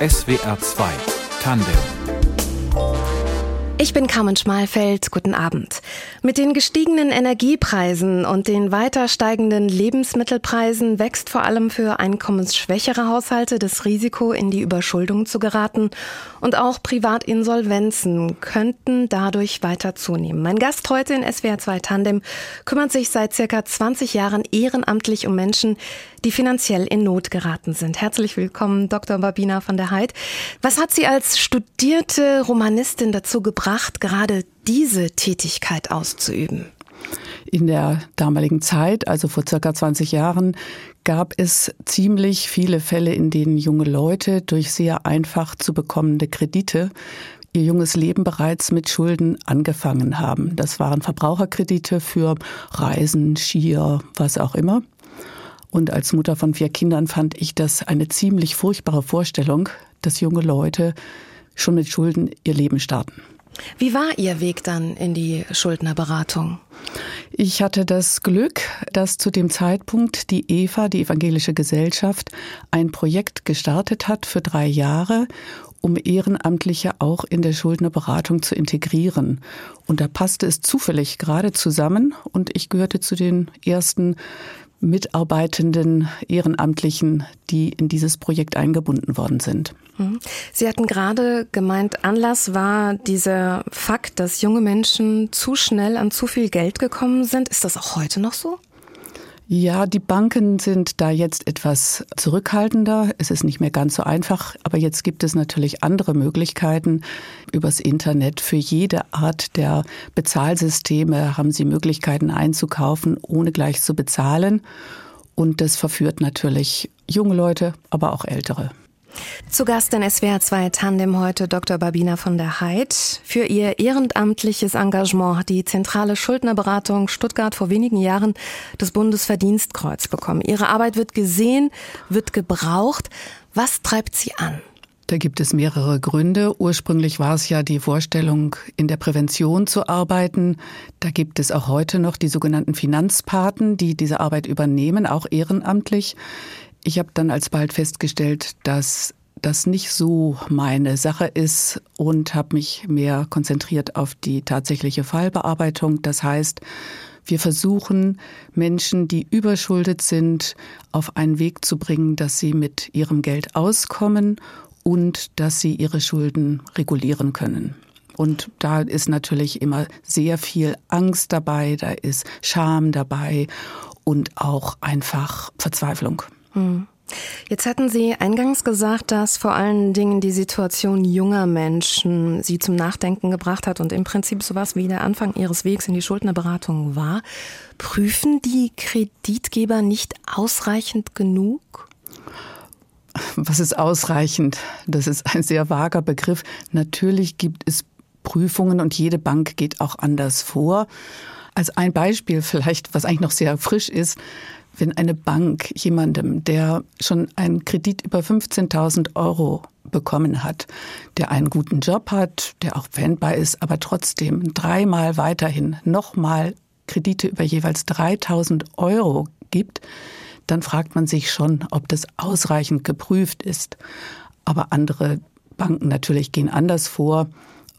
SWR 2 Tandem ich bin Carmen Schmalfeld. Guten Abend. Mit den gestiegenen Energiepreisen und den weiter steigenden Lebensmittelpreisen wächst vor allem für einkommensschwächere Haushalte das Risiko, in die Überschuldung zu geraten. Und auch Privatinsolvenzen könnten dadurch weiter zunehmen. Mein Gast heute in SWR 2 Tandem kümmert sich seit circa 20 Jahren ehrenamtlich um Menschen, die finanziell in Not geraten sind. Herzlich willkommen, Dr. Babina von der Heid. Was hat Sie als studierte Romanistin dazu gebracht, gerade diese Tätigkeit auszuüben? In der damaligen Zeit, also vor circa 20 Jahren, gab es ziemlich viele Fälle, in denen junge Leute durch sehr einfach zu bekommende Kredite ihr junges Leben bereits mit Schulden angefangen haben. Das waren Verbraucherkredite für Reisen, Skier, was auch immer. Und als Mutter von vier Kindern fand ich das eine ziemlich furchtbare Vorstellung, dass junge Leute schon mit Schulden ihr Leben starten. Wie war Ihr Weg dann in die Schuldnerberatung? Ich hatte das Glück, dass zu dem Zeitpunkt die EVA, die Evangelische Gesellschaft, ein Projekt gestartet hat für drei Jahre, um Ehrenamtliche auch in der Schuldnerberatung zu integrieren. Und da passte es zufällig gerade zusammen und ich gehörte zu den ersten mitarbeitenden Ehrenamtlichen, die in dieses Projekt eingebunden worden sind. Mhm. Sie hatten gerade gemeint, Anlass war dieser Fakt, dass junge Menschen zu schnell an zu viel Geld gekommen sind. Ist das auch heute noch so? Ja, die Banken sind da jetzt etwas zurückhaltender. Es ist nicht mehr ganz so einfach, aber jetzt gibt es natürlich andere Möglichkeiten. Übers Internet für jede Art der Bezahlsysteme haben Sie Möglichkeiten einzukaufen, ohne gleich zu bezahlen. Und das verführt natürlich junge Leute, aber auch ältere. Zu Gast in SWR 2 Tandem heute Dr. Babina von der Heid. Für ihr ehrenamtliches Engagement hat die Zentrale Schuldnerberatung Stuttgart vor wenigen Jahren das Bundesverdienstkreuz bekommen. Ihre Arbeit wird gesehen, wird gebraucht. Was treibt sie an? Da gibt es mehrere Gründe. Ursprünglich war es ja die Vorstellung, in der Prävention zu arbeiten. Da gibt es auch heute noch die sogenannten Finanzpaten, die diese Arbeit übernehmen, auch ehrenamtlich. Ich habe dann alsbald festgestellt, dass das nicht so meine Sache ist und habe mich mehr konzentriert auf die tatsächliche Fallbearbeitung. Das heißt, wir versuchen, Menschen, die überschuldet sind, auf einen Weg zu bringen, dass sie mit ihrem Geld auskommen und dass sie ihre Schulden regulieren können. Und da ist natürlich immer sehr viel Angst dabei, da ist Scham dabei und auch einfach Verzweiflung. Hm. Jetzt hatten Sie eingangs gesagt, dass vor allen Dingen die Situation junger Menschen Sie zum Nachdenken gebracht hat und im Prinzip sowas wie der Anfang Ihres Wegs in die Schuldnerberatung war. Prüfen die Kreditgeber nicht ausreichend genug? Was ist ausreichend? Das ist ein sehr vager Begriff. Natürlich gibt es Prüfungen und jede Bank geht auch anders vor. Als ein Beispiel vielleicht, was eigentlich noch sehr frisch ist, wenn eine Bank jemandem, der schon einen Kredit über 15.000 Euro bekommen hat, der einen guten Job hat, der auch wendbar ist, aber trotzdem dreimal weiterhin nochmal Kredite über jeweils 3.000 Euro gibt, dann fragt man sich schon, ob das ausreichend geprüft ist. Aber andere Banken natürlich gehen anders vor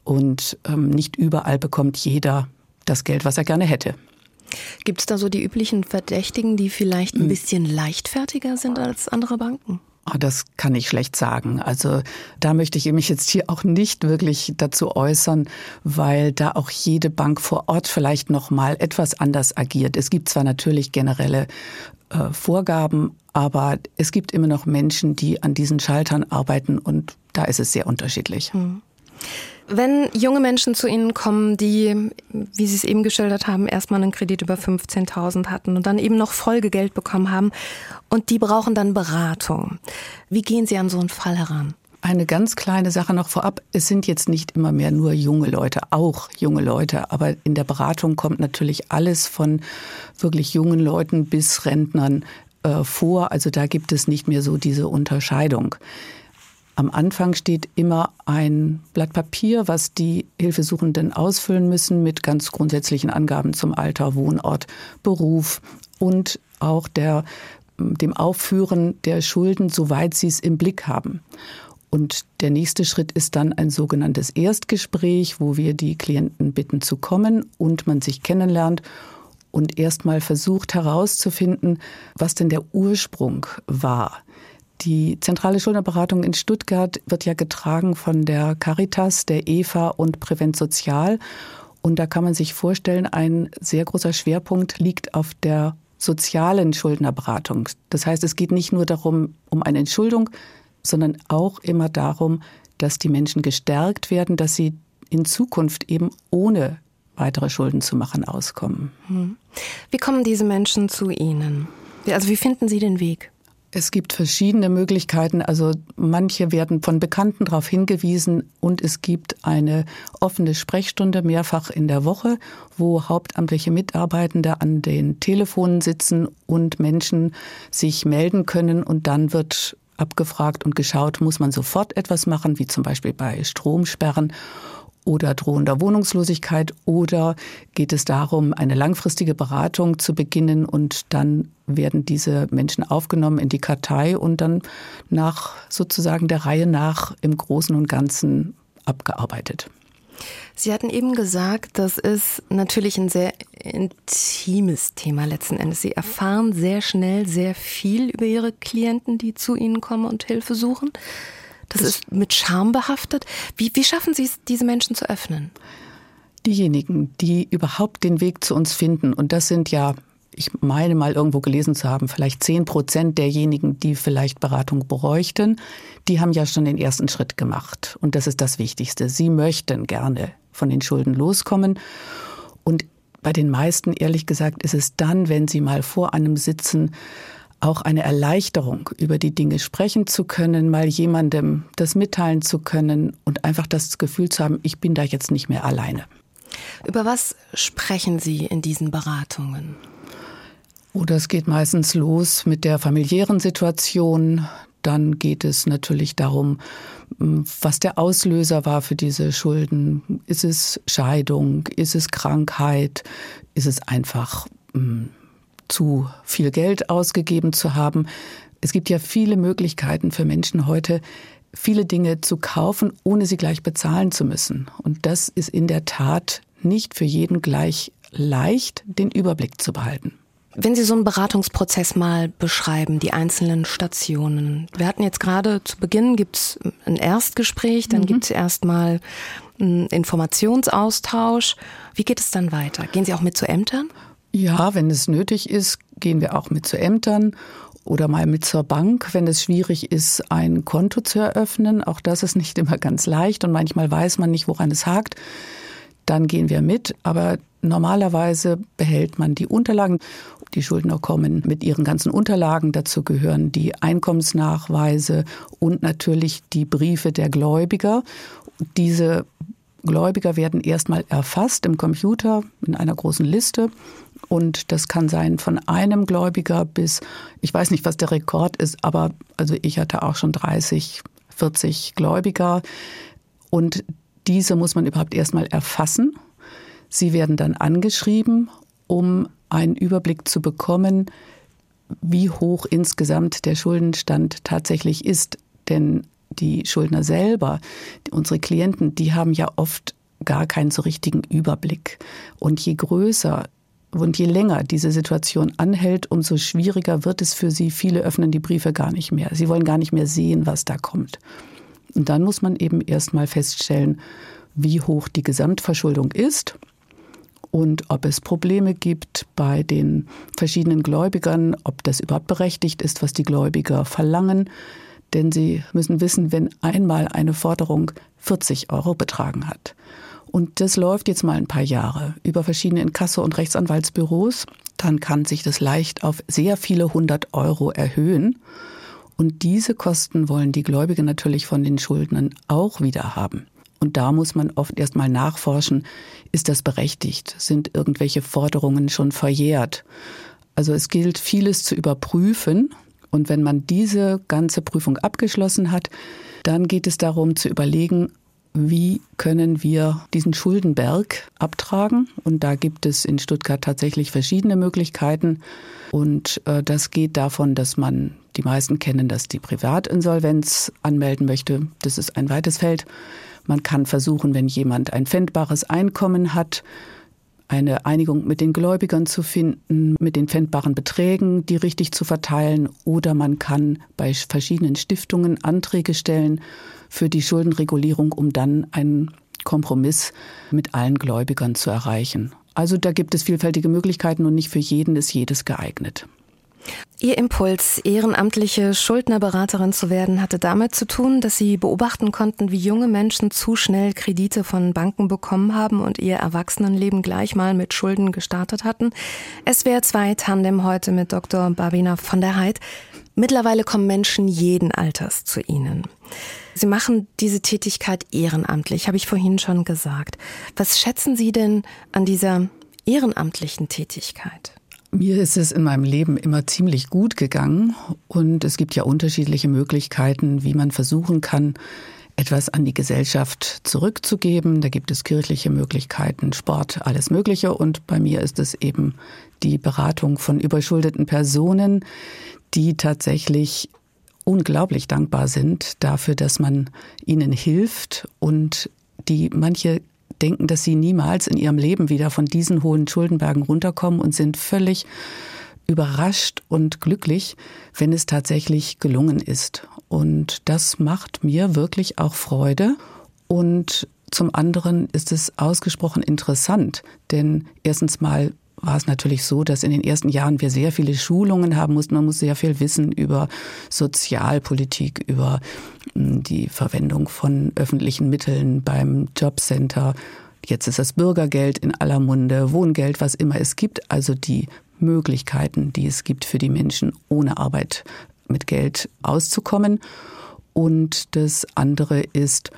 und ähm, nicht überall bekommt jeder das Geld, was er gerne hätte. Gibt es da so die üblichen Verdächtigen, die vielleicht ein hm. bisschen leichtfertiger sind als andere Banken? Oh, das kann ich schlecht sagen. Also da möchte ich mich jetzt hier auch nicht wirklich dazu äußern, weil da auch jede Bank vor Ort vielleicht noch mal etwas anders agiert. Es gibt zwar natürlich generelle äh, Vorgaben, aber es gibt immer noch Menschen, die an diesen Schaltern arbeiten und da ist es sehr unterschiedlich. Hm. Wenn junge Menschen zu Ihnen kommen, die, wie Sie es eben geschildert haben, erstmal einen Kredit über 15.000 hatten und dann eben noch Folgegeld bekommen haben und die brauchen dann Beratung. Wie gehen Sie an so einen Fall heran? Eine ganz kleine Sache noch vorab. Es sind jetzt nicht immer mehr nur junge Leute, auch junge Leute. Aber in der Beratung kommt natürlich alles von wirklich jungen Leuten bis Rentnern äh, vor. Also da gibt es nicht mehr so diese Unterscheidung. Am Anfang steht immer ein Blatt Papier, was die Hilfesuchenden ausfüllen müssen mit ganz grundsätzlichen Angaben zum Alter, Wohnort, Beruf und auch der, dem Aufführen der Schulden, soweit sie es im Blick haben. Und der nächste Schritt ist dann ein sogenanntes Erstgespräch, wo wir die Klienten bitten zu kommen und man sich kennenlernt und erstmal versucht herauszufinden, was denn der Ursprung war. Die zentrale Schuldnerberatung in Stuttgart wird ja getragen von der Caritas, der EVA und Prävent Sozial. Und da kann man sich vorstellen, ein sehr großer Schwerpunkt liegt auf der sozialen Schuldnerberatung. Das heißt, es geht nicht nur darum, um eine Entschuldung, sondern auch immer darum, dass die Menschen gestärkt werden, dass sie in Zukunft eben ohne weitere Schulden zu machen auskommen. Hm. Wie kommen diese Menschen zu Ihnen? Also wie finden Sie den Weg? Es gibt verschiedene Möglichkeiten. Also manche werden von Bekannten darauf hingewiesen und es gibt eine offene Sprechstunde mehrfach in der Woche, wo hauptamtliche Mitarbeitende an den Telefonen sitzen und Menschen sich melden können und dann wird abgefragt und geschaut, muss man sofort etwas machen, wie zum Beispiel bei Stromsperren oder drohender Wohnungslosigkeit oder geht es darum, eine langfristige Beratung zu beginnen und dann werden diese Menschen aufgenommen in die Kartei und dann nach sozusagen der Reihe nach im Großen und Ganzen abgearbeitet. Sie hatten eben gesagt, das ist natürlich ein sehr intimes Thema letzten Endes. Sie erfahren sehr schnell sehr viel über Ihre Klienten, die zu Ihnen kommen und Hilfe suchen. Das ist mit Scham behaftet. Wie, wie schaffen Sie es, diese Menschen zu öffnen? Diejenigen, die überhaupt den Weg zu uns finden, und das sind ja, ich meine mal irgendwo gelesen zu haben, vielleicht zehn Prozent derjenigen, die vielleicht Beratung bräuchten, die haben ja schon den ersten Schritt gemacht. Und das ist das Wichtigste. Sie möchten gerne von den Schulden loskommen. Und bei den meisten, ehrlich gesagt, ist es dann, wenn sie mal vor einem sitzen, auch eine Erleichterung, über die Dinge sprechen zu können, mal jemandem das mitteilen zu können und einfach das Gefühl zu haben, ich bin da jetzt nicht mehr alleine. Über was sprechen Sie in diesen Beratungen? Oder es geht meistens los mit der familiären Situation. Dann geht es natürlich darum, was der Auslöser war für diese Schulden. Ist es Scheidung? Ist es Krankheit? Ist es einfach zu viel Geld ausgegeben zu haben. Es gibt ja viele Möglichkeiten für Menschen heute, viele Dinge zu kaufen, ohne sie gleich bezahlen zu müssen. Und das ist in der Tat nicht für jeden gleich leicht, den Überblick zu behalten. Wenn Sie so einen Beratungsprozess mal beschreiben, die einzelnen Stationen. Wir hatten jetzt gerade zu Beginn gibt's ein Erstgespräch, dann mhm. gibt's erstmal einen Informationsaustausch. Wie geht es dann weiter? Gehen Sie auch mit zu Ämtern? Ja, wenn es nötig ist, gehen wir auch mit zu Ämtern oder mal mit zur Bank, wenn es schwierig ist, ein Konto zu eröffnen. Auch das ist nicht immer ganz leicht und manchmal weiß man nicht, woran es hakt. Dann gehen wir mit, aber normalerweise behält man die Unterlagen. Die Schuldner kommen mit ihren ganzen Unterlagen. Dazu gehören die Einkommensnachweise und natürlich die Briefe der Gläubiger. Diese Gläubiger werden erstmal erfasst im Computer in einer großen Liste und das kann sein von einem Gläubiger bis, ich weiß nicht, was der Rekord ist, aber also ich hatte auch schon 30, 40 Gläubiger. Und diese muss man überhaupt erstmal erfassen. Sie werden dann angeschrieben, um einen Überblick zu bekommen, wie hoch insgesamt der Schuldenstand tatsächlich ist. Denn die Schuldner selber, unsere Klienten, die haben ja oft gar keinen so richtigen Überblick. Und je größer und je länger diese Situation anhält, umso schwieriger wird es für sie. Viele öffnen die Briefe gar nicht mehr. Sie wollen gar nicht mehr sehen, was da kommt. Und dann muss man eben erstmal feststellen, wie hoch die Gesamtverschuldung ist und ob es Probleme gibt bei den verschiedenen Gläubigern, ob das überhaupt berechtigt ist, was die Gläubiger verlangen. Denn sie müssen wissen, wenn einmal eine Forderung 40 Euro betragen hat und das läuft jetzt mal ein paar Jahre über verschiedene Inkasso- und Rechtsanwaltsbüros. Dann kann sich das leicht auf sehr viele hundert Euro erhöhen. Und diese Kosten wollen die Gläubigen natürlich von den Schuldnern auch wieder haben. Und da muss man oft erstmal nachforschen, ist das berechtigt? Sind irgendwelche Forderungen schon verjährt? Also es gilt vieles zu überprüfen. Und wenn man diese ganze Prüfung abgeschlossen hat, dann geht es darum zu überlegen, wie können wir diesen Schuldenberg abtragen. Und da gibt es in Stuttgart tatsächlich verschiedene Möglichkeiten. Und äh, das geht davon, dass man, die meisten kennen das, die Privatinsolvenz anmelden möchte. Das ist ein weites Feld. Man kann versuchen, wenn jemand ein pfändbares Einkommen hat, eine Einigung mit den Gläubigern zu finden, mit den pfändbaren Beträgen, die richtig zu verteilen. Oder man kann bei verschiedenen Stiftungen Anträge stellen für die Schuldenregulierung, um dann einen Kompromiss mit allen Gläubigern zu erreichen. Also da gibt es vielfältige Möglichkeiten und nicht für jeden ist jedes geeignet. Ihr Impuls, ehrenamtliche Schuldnerberaterin zu werden, hatte damit zu tun, dass Sie beobachten konnten, wie junge Menschen zu schnell Kredite von Banken bekommen haben und ihr Erwachsenenleben gleich mal mit Schulden gestartet hatten. SWR 2 Tandem heute mit Dr. Barbina von der Heid. Mittlerweile kommen Menschen jeden Alters zu Ihnen. Sie machen diese Tätigkeit ehrenamtlich, habe ich vorhin schon gesagt. Was schätzen Sie denn an dieser ehrenamtlichen Tätigkeit? Mir ist es in meinem Leben immer ziemlich gut gegangen und es gibt ja unterschiedliche Möglichkeiten, wie man versuchen kann, etwas an die Gesellschaft zurückzugeben. Da gibt es kirchliche Möglichkeiten, Sport, alles Mögliche. Und bei mir ist es eben die Beratung von überschuldeten Personen, die tatsächlich unglaublich dankbar sind dafür, dass man ihnen hilft und die manche denken, dass sie niemals in ihrem Leben wieder von diesen hohen Schuldenbergen runterkommen und sind völlig überrascht und glücklich, wenn es tatsächlich gelungen ist. Und das macht mir wirklich auch Freude. Und zum anderen ist es ausgesprochen interessant, denn erstens mal war es natürlich so, dass in den ersten Jahren wir sehr viele Schulungen haben mussten. Man muss sehr viel wissen über Sozialpolitik, über hm, die Verwendung von öffentlichen Mitteln beim Jobcenter. Jetzt ist das Bürgergeld in aller Munde, Wohngeld, was immer es gibt. Also die Möglichkeiten, die es gibt für die Menschen, ohne Arbeit mit Geld auszukommen. Und das andere ist,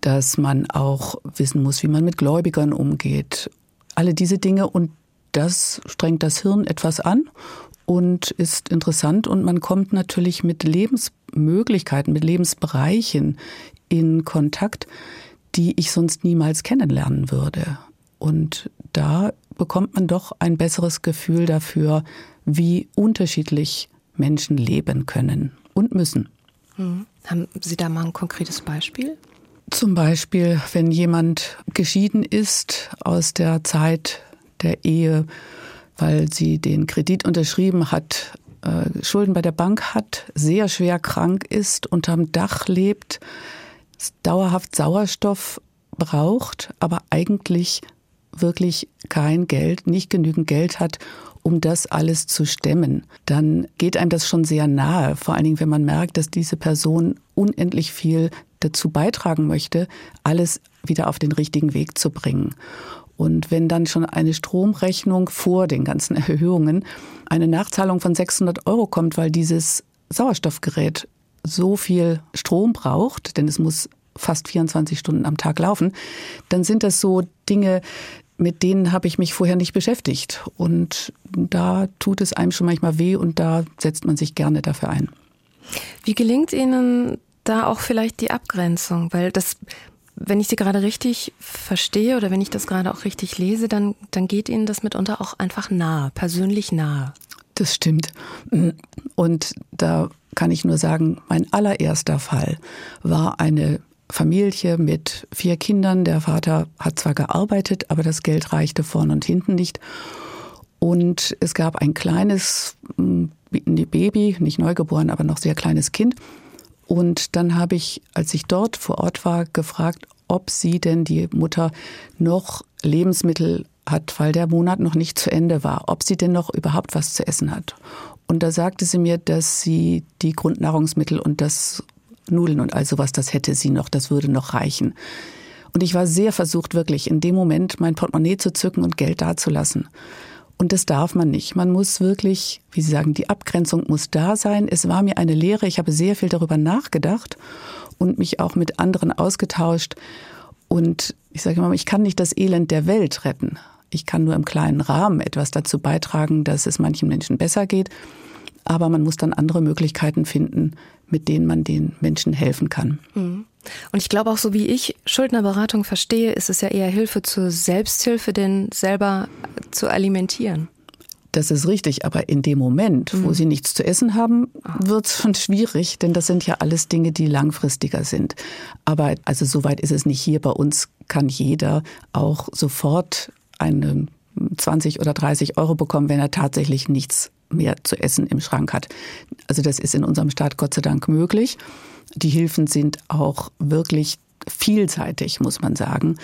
dass man auch wissen muss, wie man mit Gläubigern umgeht. Alle diese Dinge und das strengt das Hirn etwas an und ist interessant und man kommt natürlich mit Lebensmöglichkeiten, mit Lebensbereichen in Kontakt, die ich sonst niemals kennenlernen würde. Und da bekommt man doch ein besseres Gefühl dafür, wie unterschiedlich Menschen leben können und müssen. Hm. Haben Sie da mal ein konkretes Beispiel? Zum Beispiel, wenn jemand geschieden ist aus der Zeit der Ehe, weil sie den Kredit unterschrieben hat, äh, Schulden bei der Bank hat, sehr schwer krank ist, unterm Dach lebt, dauerhaft Sauerstoff braucht, aber eigentlich wirklich kein Geld, nicht genügend Geld hat, um das alles zu stemmen, dann geht einem das schon sehr nahe. Vor allen Dingen, wenn man merkt, dass diese Person unendlich viel dazu beitragen möchte, alles wieder auf den richtigen Weg zu bringen. Und wenn dann schon eine Stromrechnung vor den ganzen Erhöhungen eine Nachzahlung von 600 Euro kommt, weil dieses Sauerstoffgerät so viel Strom braucht, denn es muss fast 24 Stunden am Tag laufen, dann sind das so Dinge, mit denen habe ich mich vorher nicht beschäftigt. Und da tut es einem schon manchmal weh und da setzt man sich gerne dafür ein. Wie gelingt Ihnen da auch vielleicht die Abgrenzung? Weil das wenn ich Sie gerade richtig verstehe oder wenn ich das gerade auch richtig lese, dann, dann geht Ihnen das mitunter auch einfach nahe, persönlich nahe. Das stimmt. Und da kann ich nur sagen, mein allererster Fall war eine Familie mit vier Kindern. Der Vater hat zwar gearbeitet, aber das Geld reichte vorne und hinten nicht. Und es gab ein kleines Baby, nicht neugeboren, aber noch sehr kleines Kind. Und dann habe ich, als ich dort vor Ort war, gefragt, ob sie denn die Mutter noch Lebensmittel hat, weil der Monat noch nicht zu Ende war, ob sie denn noch überhaupt was zu essen hat. Und da sagte sie mir, dass sie die Grundnahrungsmittel und das Nudeln und all sowas, das hätte sie noch, das würde noch reichen. Und ich war sehr versucht, wirklich in dem Moment mein Portemonnaie zu zücken und Geld dazulassen. Und das darf man nicht. Man muss wirklich, wie Sie sagen, die Abgrenzung muss da sein. Es war mir eine Lehre. Ich habe sehr viel darüber nachgedacht und mich auch mit anderen ausgetauscht. Und ich sage immer, ich kann nicht das Elend der Welt retten. Ich kann nur im kleinen Rahmen etwas dazu beitragen, dass es manchen Menschen besser geht. Aber man muss dann andere Möglichkeiten finden, mit denen man den Menschen helfen kann. Mhm. Und ich glaube auch, so wie ich Schuldnerberatung verstehe, ist es ja eher Hilfe zur Selbsthilfe, den selber zu alimentieren. Das ist richtig, aber in dem Moment, wo mhm. sie nichts zu essen haben, ah. wird es schon schwierig, denn das sind ja alles Dinge, die langfristiger sind. Aber also soweit ist es nicht hier. Bei uns kann jeder auch sofort eine 20 oder 30 Euro bekommen, wenn er tatsächlich nichts mehr zu essen im Schrank hat. Also das ist in unserem Staat Gott sei Dank möglich. Die Hilfen sind auch wirklich vielseitig, muss man sagen.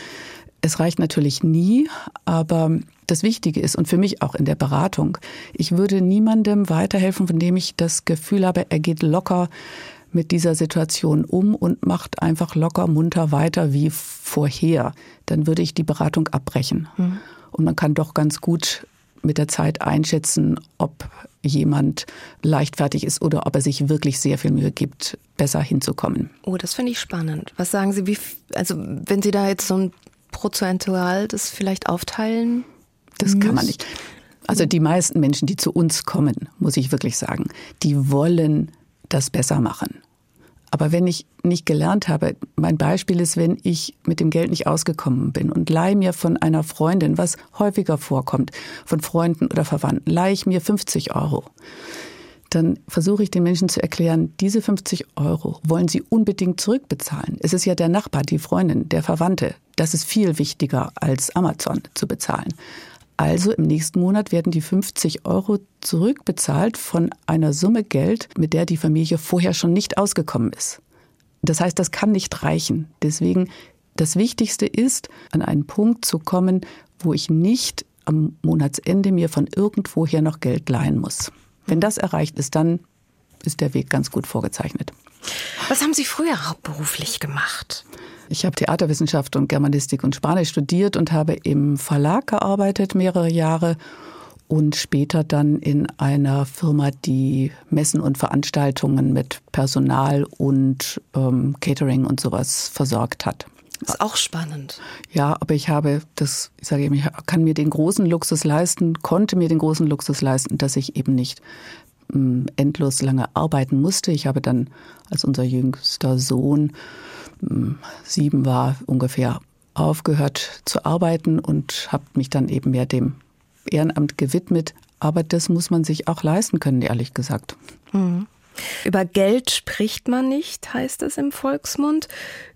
Es reicht natürlich nie, aber das Wichtige ist und für mich auch in der Beratung, ich würde niemandem weiterhelfen, von dem ich das Gefühl habe, er geht locker mit dieser Situation um und macht einfach locker munter weiter wie vorher. Dann würde ich die Beratung abbrechen. Mhm. Und man kann doch ganz gut mit der Zeit einschätzen, ob jemand leichtfertig ist oder ob er sich wirklich sehr viel Mühe gibt, besser hinzukommen. Oh, das finde ich spannend. Was sagen Sie, wie, also wenn Sie da jetzt so ein prozentual das vielleicht aufteilen? Das müsst? kann man nicht. Also die meisten Menschen, die zu uns kommen, muss ich wirklich sagen, die wollen das besser machen. Aber wenn ich nicht gelernt habe, mein Beispiel ist, wenn ich mit dem Geld nicht ausgekommen bin und leihe mir von einer Freundin, was häufiger vorkommt, von Freunden oder Verwandten, leihe ich mir 50 Euro. Dann versuche ich den Menschen zu erklären, diese 50 Euro wollen sie unbedingt zurückbezahlen. Es ist ja der Nachbar, die Freundin, der Verwandte. Das ist viel wichtiger als Amazon zu bezahlen. Also im nächsten Monat werden die 50 Euro zurückbezahlt von einer Summe Geld, mit der die Familie vorher schon nicht ausgekommen ist. Das heißt, das kann nicht reichen. Deswegen das Wichtigste ist, an einen Punkt zu kommen, wo ich nicht am Monatsende mir von irgendwoher noch Geld leihen muss. Wenn das erreicht ist, dann ist der Weg ganz gut vorgezeichnet. Was haben Sie früher hauptberuflich gemacht? Ich habe Theaterwissenschaft und Germanistik und Spanisch studiert und habe im Verlag gearbeitet mehrere Jahre und später dann in einer Firma, die Messen und Veranstaltungen mit Personal und ähm, Catering und sowas versorgt hat. Das ist auch spannend. Ja, aber ich habe das, ich sage eben, ich kann mir den großen Luxus leisten, konnte mir den großen Luxus leisten, dass ich eben nicht endlos lange arbeiten musste. Ich habe dann als unser jüngster Sohn sieben war ungefähr aufgehört zu arbeiten und habe mich dann eben mehr dem Ehrenamt gewidmet. Aber das muss man sich auch leisten können, ehrlich gesagt. Mhm. Über Geld spricht man nicht, heißt es im Volksmund.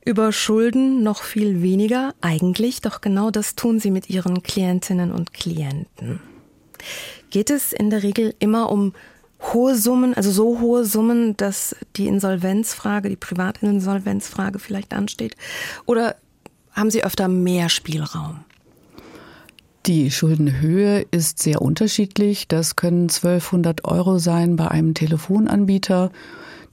Über Schulden noch viel weniger. Eigentlich, doch genau das tun Sie mit Ihren Klientinnen und Klienten. Geht es in der Regel immer um hohe Summen, also so hohe Summen, dass die Insolvenzfrage, die Privatinsolvenzfrage vielleicht ansteht? Oder haben Sie öfter mehr Spielraum? Die Schuldenhöhe ist sehr unterschiedlich. Das können 1200 Euro sein bei einem Telefonanbieter.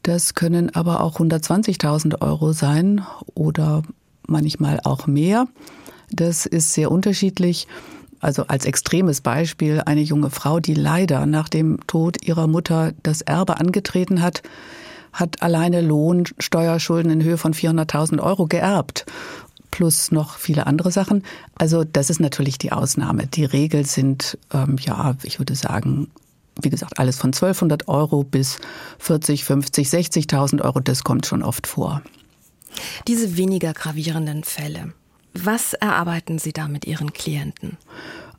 Das können aber auch 120.000 Euro sein oder manchmal auch mehr. Das ist sehr unterschiedlich also als extremes Beispiel eine junge Frau, die leider nach dem Tod ihrer Mutter das Erbe angetreten hat, hat alleine Lohnsteuerschulden in Höhe von 400.000 Euro geerbt. Plus noch viele andere Sachen. Also das ist natürlich die Ausnahme. Die Regel sind, ähm, ja, ich würde sagen, wie gesagt, alles von 1200 Euro bis 40, 50, 60.000 Euro, das kommt schon oft vor. Diese weniger gravierenden Fälle, was erarbeiten Sie da mit Ihren Klienten?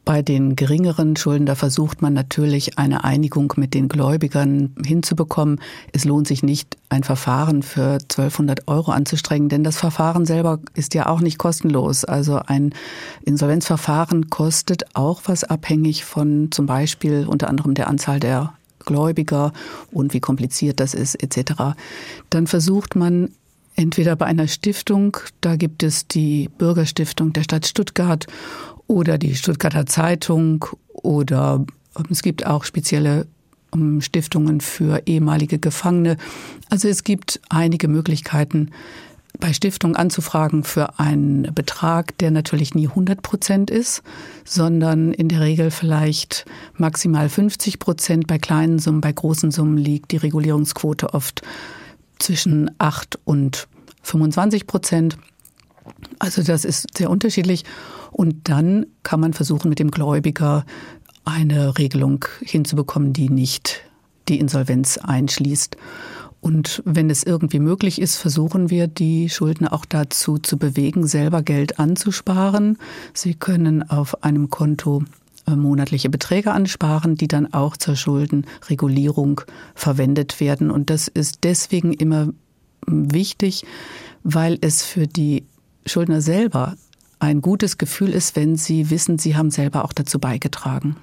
Bei den geringeren Schulden, da versucht man natürlich eine Einigung mit den Gläubigern hinzubekommen. Es lohnt sich nicht, ein Verfahren für 1200 Euro anzustrengen, denn das Verfahren selber ist ja auch nicht kostenlos. Also ein Insolvenzverfahren kostet auch was abhängig von zum Beispiel unter anderem der Anzahl der Gläubiger und wie kompliziert das ist etc. Dann versucht man entweder bei einer Stiftung, da gibt es die Bürgerstiftung der Stadt Stuttgart oder die Stuttgarter Zeitung oder ähm, es gibt auch spezielle ähm, Stiftungen für ehemalige Gefangene. Also es gibt einige Möglichkeiten, bei Stiftungen anzufragen für einen Betrag, der natürlich nie 100 Prozent ist, sondern in der Regel vielleicht maximal 50 Prozent. Bei kleinen Summen, bei großen Summen liegt die Regulierungsquote oft zwischen 8 und 25 Prozent. Also das ist sehr unterschiedlich. Und dann kann man versuchen, mit dem Gläubiger eine Regelung hinzubekommen, die nicht die Insolvenz einschließt. Und wenn es irgendwie möglich ist, versuchen wir, die Schuldner auch dazu zu bewegen, selber Geld anzusparen. Sie können auf einem Konto monatliche Beträge ansparen, die dann auch zur Schuldenregulierung verwendet werden. Und das ist deswegen immer wichtig, weil es für die Schuldner selber ein gutes Gefühl ist, wenn sie wissen, sie haben selber auch dazu beigetragen.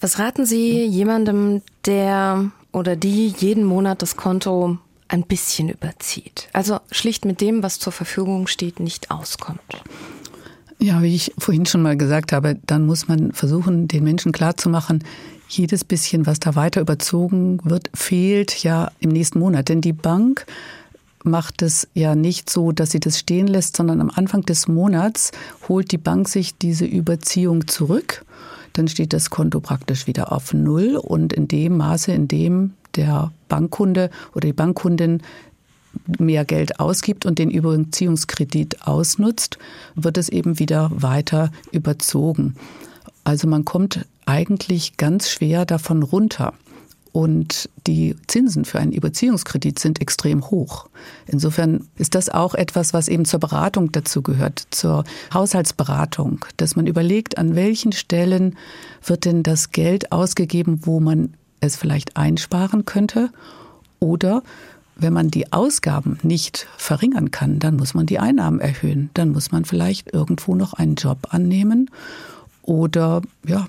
Was raten Sie jemandem, der oder die jeden Monat das Konto ein bisschen überzieht? Also schlicht mit dem, was zur Verfügung steht, nicht auskommt. Ja, wie ich vorhin schon mal gesagt habe, dann muss man versuchen, den Menschen klarzumachen, jedes bisschen, was da weiter überzogen wird, fehlt ja im nächsten Monat. Denn die Bank macht es ja nicht so, dass sie das stehen lässt, sondern am Anfang des Monats holt die Bank sich diese Überziehung zurück dann steht das Konto praktisch wieder auf Null und in dem Maße, in dem der Bankkunde oder die Bankkundin mehr Geld ausgibt und den Überziehungskredit ausnutzt, wird es eben wieder weiter überzogen. Also man kommt eigentlich ganz schwer davon runter. Und die Zinsen für einen Überziehungskredit sind extrem hoch. Insofern ist das auch etwas, was eben zur Beratung dazu gehört, zur Haushaltsberatung, dass man überlegt, an welchen Stellen wird denn das Geld ausgegeben, wo man es vielleicht einsparen könnte oder wenn man die Ausgaben nicht verringern kann, dann muss man die Einnahmen erhöhen. Dann muss man vielleicht irgendwo noch einen Job annehmen oder ja,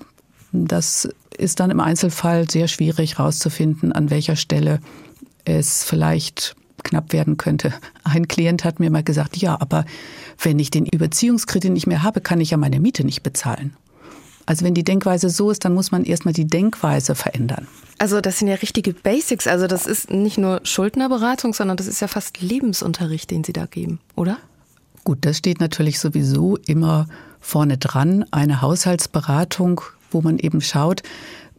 das ist dann im Einzelfall sehr schwierig herauszufinden, an welcher Stelle es vielleicht knapp werden könnte. Ein Klient hat mir mal gesagt, ja, aber wenn ich den Überziehungskredit nicht mehr habe, kann ich ja meine Miete nicht bezahlen. Also wenn die Denkweise so ist, dann muss man erstmal die Denkweise verändern. Also das sind ja richtige Basics. Also das ist nicht nur Schuldnerberatung, sondern das ist ja fast Lebensunterricht, den Sie da geben, oder? Gut, das steht natürlich sowieso immer vorne dran. Eine Haushaltsberatung wo man eben schaut,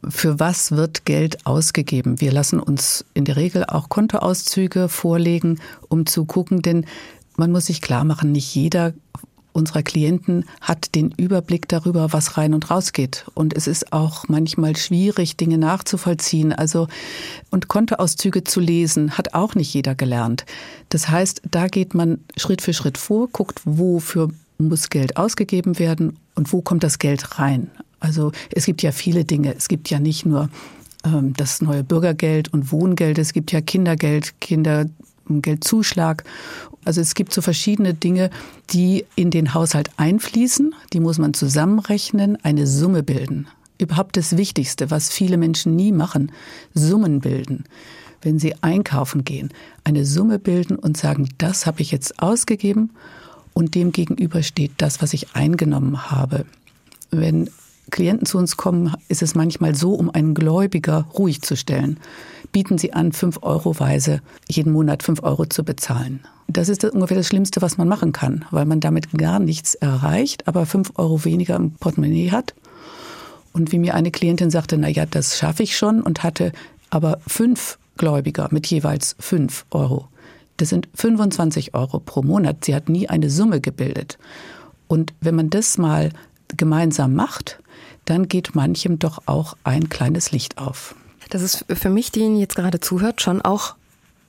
für was wird Geld ausgegeben. Wir lassen uns in der Regel auch Kontoauszüge vorlegen, um zu gucken, denn man muss sich klar machen, nicht jeder unserer Klienten hat den Überblick darüber, was rein und raus geht. Und es ist auch manchmal schwierig, Dinge nachzuvollziehen. Also, und Kontoauszüge zu lesen, hat auch nicht jeder gelernt. Das heißt, da geht man Schritt für Schritt vor, guckt, wofür muss Geld ausgegeben werden und wo kommt das Geld rein. Also es gibt ja viele Dinge. Es gibt ja nicht nur ähm, das neue Bürgergeld und Wohngeld, es gibt ja Kindergeld, Kindergeldzuschlag. Also es gibt so verschiedene Dinge, die in den Haushalt einfließen. Die muss man zusammenrechnen, eine Summe bilden. Überhaupt das Wichtigste, was viele Menschen nie machen, Summen bilden. Wenn sie einkaufen gehen, eine Summe bilden und sagen, das habe ich jetzt ausgegeben und dem gegenüber steht das, was ich eingenommen habe. Wenn Klienten zu uns kommen, ist es manchmal so, um einen Gläubiger ruhig zu stellen, bieten sie an, fünf Euro Weise jeden Monat fünf Euro zu bezahlen. Das ist ungefähr das Schlimmste, was man machen kann, weil man damit gar nichts erreicht, aber fünf Euro weniger im Portemonnaie hat. Und wie mir eine Klientin sagte, na ja, das schaffe ich schon und hatte aber fünf Gläubiger mit jeweils fünf Euro. Das sind 25 Euro pro Monat. Sie hat nie eine Summe gebildet. Und wenn man das mal gemeinsam macht, dann geht manchem doch auch ein kleines Licht auf. Das ist für mich, die Ihnen jetzt gerade zuhört, schon auch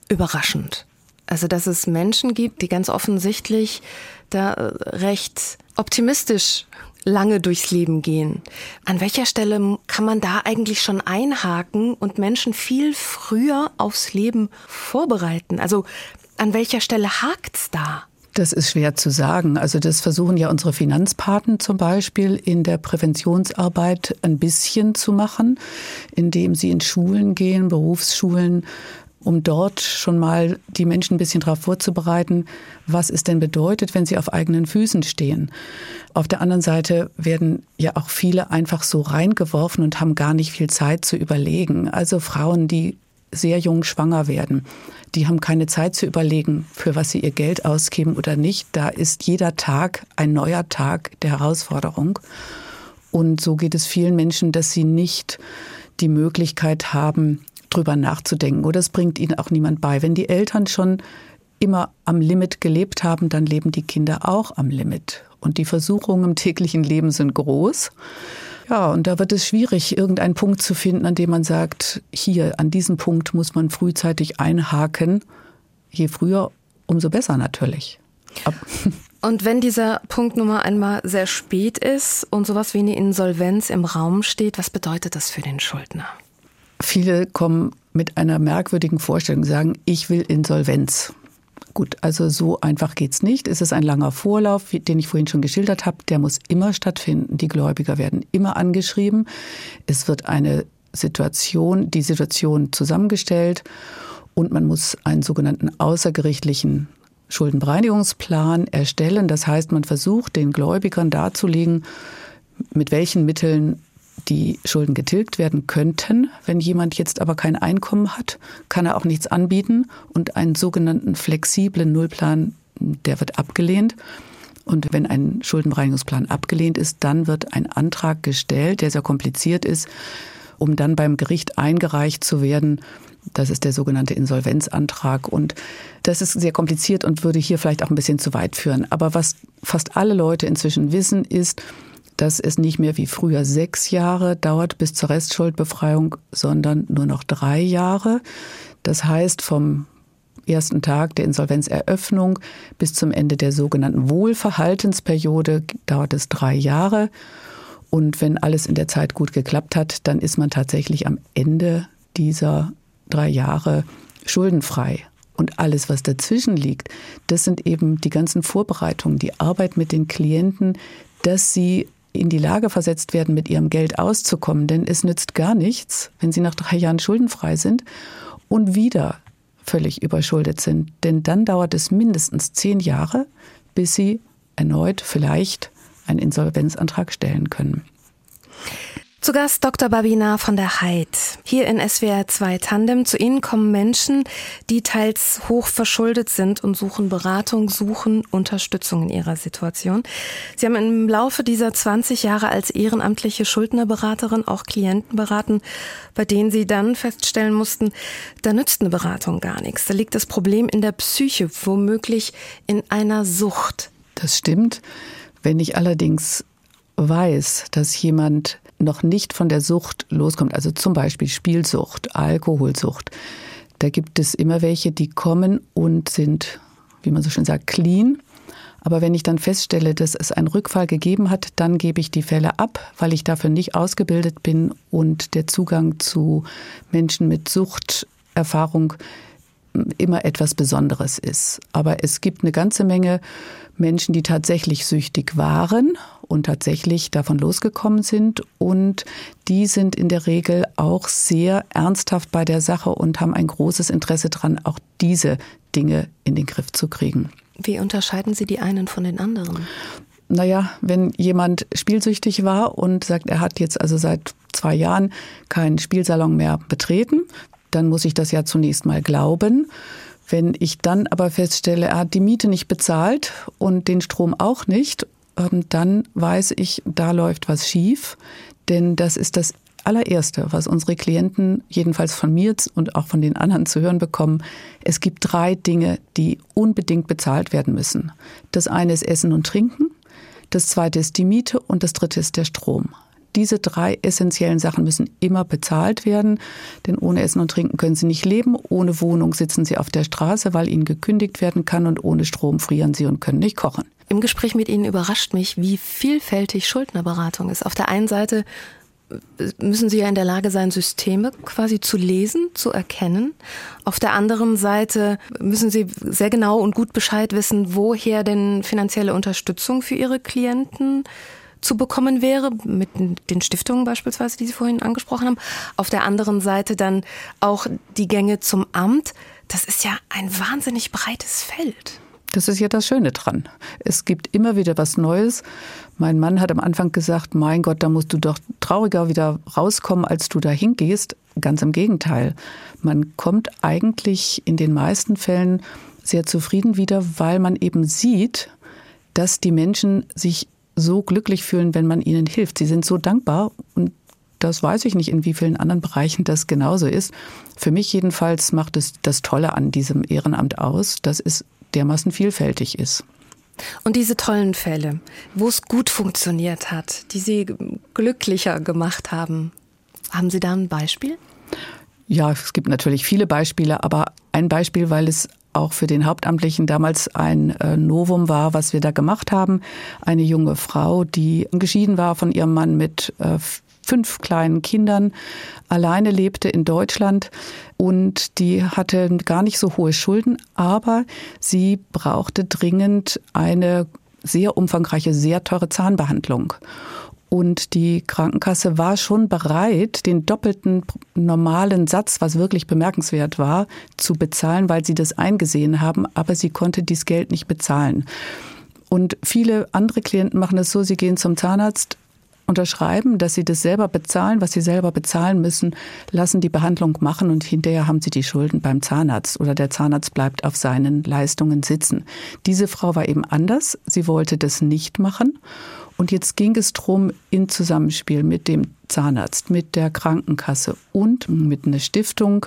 überraschend. Also, dass es Menschen gibt, die ganz offensichtlich da äh, recht optimistisch lange durchs Leben gehen. An welcher Stelle kann man da eigentlich schon einhaken und Menschen viel früher aufs Leben vorbereiten? Also, an welcher Stelle hakt's da? Das ist schwer zu sagen. Also das versuchen ja unsere Finanzpaten zum Beispiel in der Präventionsarbeit ein bisschen zu machen, indem sie in Schulen gehen, Berufsschulen, um dort schon mal die Menschen ein bisschen darauf vorzubereiten, was es denn bedeutet, wenn sie auf eigenen Füßen stehen. Auf der anderen Seite werden ja auch viele einfach so reingeworfen und haben gar nicht viel Zeit zu überlegen. Also Frauen, die sehr jung schwanger werden. Die haben keine Zeit zu überlegen, für was sie ihr Geld ausgeben oder nicht. Da ist jeder Tag ein neuer Tag der Herausforderung. Und so geht es vielen Menschen, dass sie nicht die Möglichkeit haben, drüber nachzudenken. Oder es bringt ihnen auch niemand bei. Wenn die Eltern schon immer am Limit gelebt haben, dann leben die Kinder auch am Limit. Und die Versuchungen im täglichen Leben sind groß. Ja, und da wird es schwierig, irgendeinen Punkt zu finden, an dem man sagt, hier, an diesem Punkt muss man frühzeitig einhaken. Je früher, umso besser natürlich. Ab und wenn dieser Punkt nun mal einmal sehr spät ist und sowas wie eine Insolvenz im Raum steht, was bedeutet das für den Schuldner? Viele kommen mit einer merkwürdigen Vorstellung, sagen, ich will Insolvenz. Gut, also so einfach geht's nicht. Es ist ein langer Vorlauf, den ich vorhin schon geschildert habe. Der muss immer stattfinden. Die Gläubiger werden immer angeschrieben. Es wird eine Situation, die Situation zusammengestellt und man muss einen sogenannten außergerichtlichen Schuldenbereinigungsplan erstellen. Das heißt, man versucht den Gläubigern darzulegen, mit welchen Mitteln die Schulden getilgt werden könnten. Wenn jemand jetzt aber kein Einkommen hat, kann er auch nichts anbieten und einen sogenannten flexiblen Nullplan, der wird abgelehnt. Und wenn ein Schuldenbereinigungsplan abgelehnt ist, dann wird ein Antrag gestellt, der sehr kompliziert ist, um dann beim Gericht eingereicht zu werden. Das ist der sogenannte Insolvenzantrag. Und das ist sehr kompliziert und würde hier vielleicht auch ein bisschen zu weit führen. Aber was fast alle Leute inzwischen wissen, ist, dass es nicht mehr wie früher sechs Jahre dauert bis zur Restschuldbefreiung, sondern nur noch drei Jahre. Das heißt, vom ersten Tag der Insolvenzeröffnung bis zum Ende der sogenannten Wohlverhaltensperiode dauert es drei Jahre. Und wenn alles in der Zeit gut geklappt hat, dann ist man tatsächlich am Ende dieser drei Jahre schuldenfrei. Und alles, was dazwischen liegt, das sind eben die ganzen Vorbereitungen, die Arbeit mit den Klienten, dass sie in die Lage versetzt werden, mit ihrem Geld auszukommen. Denn es nützt gar nichts, wenn sie nach drei Jahren schuldenfrei sind und wieder völlig überschuldet sind. Denn dann dauert es mindestens zehn Jahre, bis sie erneut vielleicht einen Insolvenzantrag stellen können. Zu Gast Dr. Babina von der Heid. Hier in SWR 2 Tandem. Zu Ihnen kommen Menschen, die teils hoch verschuldet sind und suchen Beratung, suchen Unterstützung in ihrer Situation. Sie haben im Laufe dieser 20 Jahre als ehrenamtliche Schuldnerberaterin auch Klienten beraten, bei denen Sie dann feststellen mussten, da nützt eine Beratung gar nichts. Da liegt das Problem in der Psyche, womöglich in einer Sucht. Das stimmt. Wenn ich allerdings weiß, dass jemand noch nicht von der Sucht loskommt, also zum Beispiel Spielsucht, Alkoholsucht, da gibt es immer welche, die kommen und sind, wie man so schön sagt, clean. Aber wenn ich dann feststelle, dass es einen Rückfall gegeben hat, dann gebe ich die Fälle ab, weil ich dafür nicht ausgebildet bin und der Zugang zu Menschen mit Suchterfahrung immer etwas Besonderes ist. Aber es gibt eine ganze Menge Menschen, die tatsächlich süchtig waren und tatsächlich davon losgekommen sind. Und die sind in der Regel auch sehr ernsthaft bei der Sache und haben ein großes Interesse daran, auch diese Dinge in den Griff zu kriegen. Wie unterscheiden Sie die einen von den anderen? Naja, wenn jemand spielsüchtig war und sagt, er hat jetzt also seit zwei Jahren keinen Spielsalon mehr betreten, dann muss ich das ja zunächst mal glauben. Wenn ich dann aber feststelle, er hat die Miete nicht bezahlt und den Strom auch nicht, ähm, dann weiß ich, da läuft was schief. Denn das ist das allererste, was unsere Klienten jedenfalls von mir und auch von den anderen zu hören bekommen. Es gibt drei Dinge, die unbedingt bezahlt werden müssen. Das eine ist Essen und Trinken, das zweite ist die Miete und das dritte ist der Strom. Diese drei essentiellen Sachen müssen immer bezahlt werden, denn ohne Essen und Trinken können sie nicht leben. Ohne Wohnung sitzen sie auf der Straße, weil ihnen gekündigt werden kann und ohne Strom frieren sie und können nicht kochen. Im Gespräch mit Ihnen überrascht mich, wie vielfältig Schuldnerberatung ist. Auf der einen Seite müssen Sie ja in der Lage sein, Systeme quasi zu lesen, zu erkennen. Auf der anderen Seite müssen Sie sehr genau und gut Bescheid wissen, woher denn finanzielle Unterstützung für Ihre Klienten zu bekommen wäre, mit den Stiftungen beispielsweise, die Sie vorhin angesprochen haben. Auf der anderen Seite dann auch die Gänge zum Amt. Das ist ja ein wahnsinnig breites Feld. Das ist ja das Schöne dran. Es gibt immer wieder was Neues. Mein Mann hat am Anfang gesagt, mein Gott, da musst du doch trauriger wieder rauskommen, als du da hingehst. Ganz im Gegenteil. Man kommt eigentlich in den meisten Fällen sehr zufrieden wieder, weil man eben sieht, dass die Menschen sich so glücklich fühlen, wenn man ihnen hilft. Sie sind so dankbar und das weiß ich nicht, in wie vielen anderen Bereichen das genauso ist. Für mich jedenfalls macht es das Tolle an diesem Ehrenamt aus, dass es dermaßen vielfältig ist. Und diese tollen Fälle, wo es gut funktioniert hat, die Sie glücklicher gemacht haben, haben Sie da ein Beispiel? Ja, es gibt natürlich viele Beispiele, aber ein Beispiel, weil es auch für den Hauptamtlichen damals ein äh, Novum war, was wir da gemacht haben. Eine junge Frau, die geschieden war von ihrem Mann mit äh, fünf kleinen Kindern, alleine lebte in Deutschland und die hatte gar nicht so hohe Schulden, aber sie brauchte dringend eine sehr umfangreiche, sehr teure Zahnbehandlung. Und die Krankenkasse war schon bereit, den doppelten normalen Satz, was wirklich bemerkenswert war, zu bezahlen, weil sie das eingesehen haben, aber sie konnte dieses Geld nicht bezahlen. Und viele andere Klienten machen es so, sie gehen zum Zahnarzt, unterschreiben, dass sie das selber bezahlen, was sie selber bezahlen müssen, lassen die Behandlung machen und hinterher haben sie die Schulden beim Zahnarzt oder der Zahnarzt bleibt auf seinen Leistungen sitzen. Diese Frau war eben anders. Sie wollte das nicht machen. Und jetzt ging es darum, in Zusammenspiel mit dem Zahnarzt, mit der Krankenkasse und mit einer Stiftung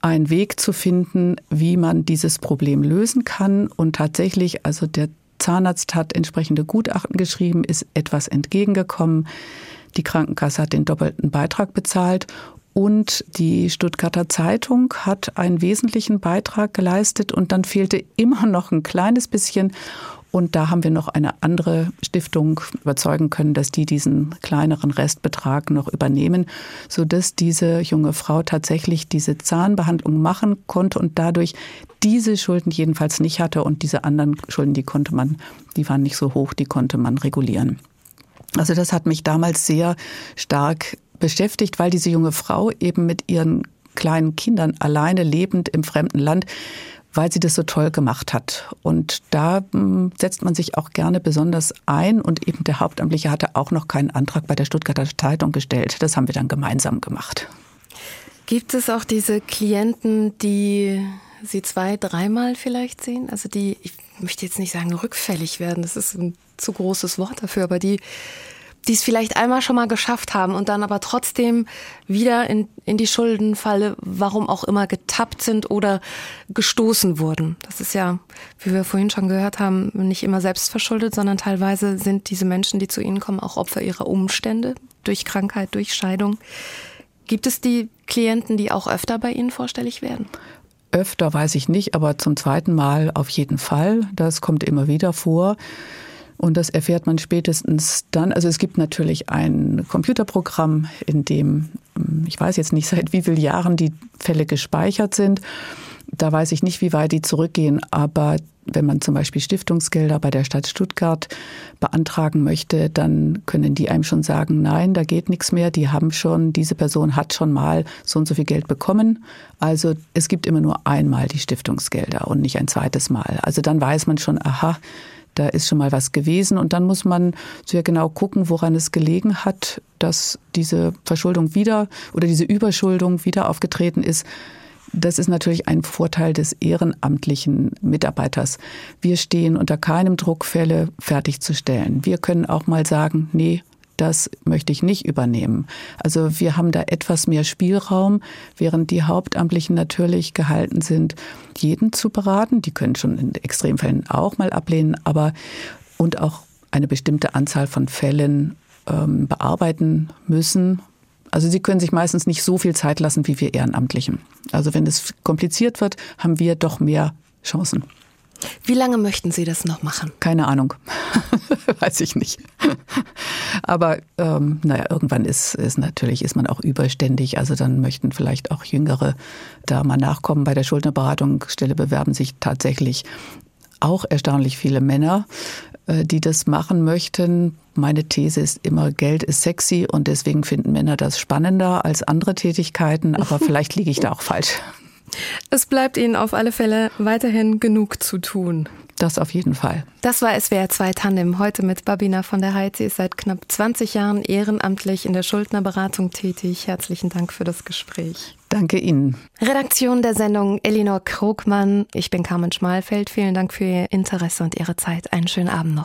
einen Weg zu finden, wie man dieses Problem lösen kann. Und tatsächlich, also der Zahnarzt hat entsprechende Gutachten geschrieben, ist etwas entgegengekommen. Die Krankenkasse hat den doppelten Beitrag bezahlt und die Stuttgarter Zeitung hat einen wesentlichen Beitrag geleistet und dann fehlte immer noch ein kleines bisschen. Und da haben wir noch eine andere Stiftung überzeugen können, dass die diesen kleineren Restbetrag noch übernehmen, sodass diese junge Frau tatsächlich diese Zahnbehandlung machen konnte und dadurch diese Schulden jedenfalls nicht hatte und diese anderen Schulden, die konnte man, die waren nicht so hoch, die konnte man regulieren. Also das hat mich damals sehr stark beschäftigt, weil diese junge Frau eben mit ihren kleinen Kindern alleine lebend im fremden Land weil sie das so toll gemacht hat. Und da hm, setzt man sich auch gerne besonders ein. Und eben der Hauptamtliche hatte auch noch keinen Antrag bei der Stuttgarter Zeitung gestellt. Das haben wir dann gemeinsam gemacht. Gibt es auch diese Klienten, die Sie zwei, dreimal vielleicht sehen? Also die, ich möchte jetzt nicht sagen rückfällig werden, das ist ein zu großes Wort dafür, aber die die es vielleicht einmal schon mal geschafft haben und dann aber trotzdem wieder in, in die Schuldenfalle, warum auch immer, getappt sind oder gestoßen wurden. Das ist ja, wie wir vorhin schon gehört haben, nicht immer selbst verschuldet, sondern teilweise sind diese Menschen, die zu ihnen kommen, auch Opfer ihrer Umstände durch Krankheit, durch Scheidung. Gibt es die Klienten, die auch öfter bei Ihnen vorstellig werden? Öfter weiß ich nicht, aber zum zweiten Mal auf jeden Fall. Das kommt immer wieder vor. Und das erfährt man spätestens dann. Also es gibt natürlich ein Computerprogramm, in dem, hm, ich weiß jetzt nicht seit wie vielen Jahren die Fälle gespeichert sind. Da weiß ich nicht, wie weit die zurückgehen, aber wenn man zum Beispiel Stiftungsgelder bei der Stadt Stuttgart beantragen möchte, dann können die einem schon sagen, nein, da geht nichts mehr. Die haben schon, diese Person hat schon mal so und so viel Geld bekommen. Also es gibt immer nur einmal die Stiftungsgelder und nicht ein zweites Mal. Also dann weiß man schon, aha, da ist schon mal was gewesen und dann muss man sehr genau gucken, woran es gelegen hat, dass diese Verschuldung wieder oder diese Überschuldung wieder aufgetreten ist. Das ist natürlich ein Vorteil des ehrenamtlichen Mitarbeiters. Wir stehen unter keinem Druck, Fälle fertigzustellen. Wir können auch mal sagen, nee, das möchte ich nicht übernehmen. Also wir haben da etwas mehr Spielraum, während die Hauptamtlichen natürlich gehalten sind, jeden zu beraten. Die können schon in Extremfällen auch mal ablehnen, aber und auch eine bestimmte Anzahl von Fällen ähm, bearbeiten müssen. Also sie können sich meistens nicht so viel Zeit lassen wie wir Ehrenamtlichen. Also wenn es kompliziert wird, haben wir doch mehr Chancen. Wie lange möchten Sie das noch machen? Keine Ahnung. Weiß ich nicht. Aber ähm, naja, irgendwann ist, ist natürlich, ist man auch überständig. Also dann möchten vielleicht auch Jüngere da mal nachkommen. Bei der Schuldnerberatungsstelle bewerben sich tatsächlich auch erstaunlich viele Männer, äh, die das machen möchten. Meine These ist immer, Geld ist sexy und deswegen finden Männer das spannender als andere Tätigkeiten. Aber vielleicht liege ich da auch falsch. Es bleibt Ihnen auf alle Fälle weiterhin genug zu tun. Das auf jeden Fall. Das war SWR 2 Tandem. Heute mit Babina von der Heiz. Sie ist seit knapp 20 Jahren ehrenamtlich in der Schuldnerberatung tätig. Herzlichen Dank für das Gespräch. Danke Ihnen. Redaktion der Sendung Elinor Krogmann. Ich bin Carmen Schmalfeld. Vielen Dank für Ihr Interesse und Ihre Zeit. Einen schönen Abend noch.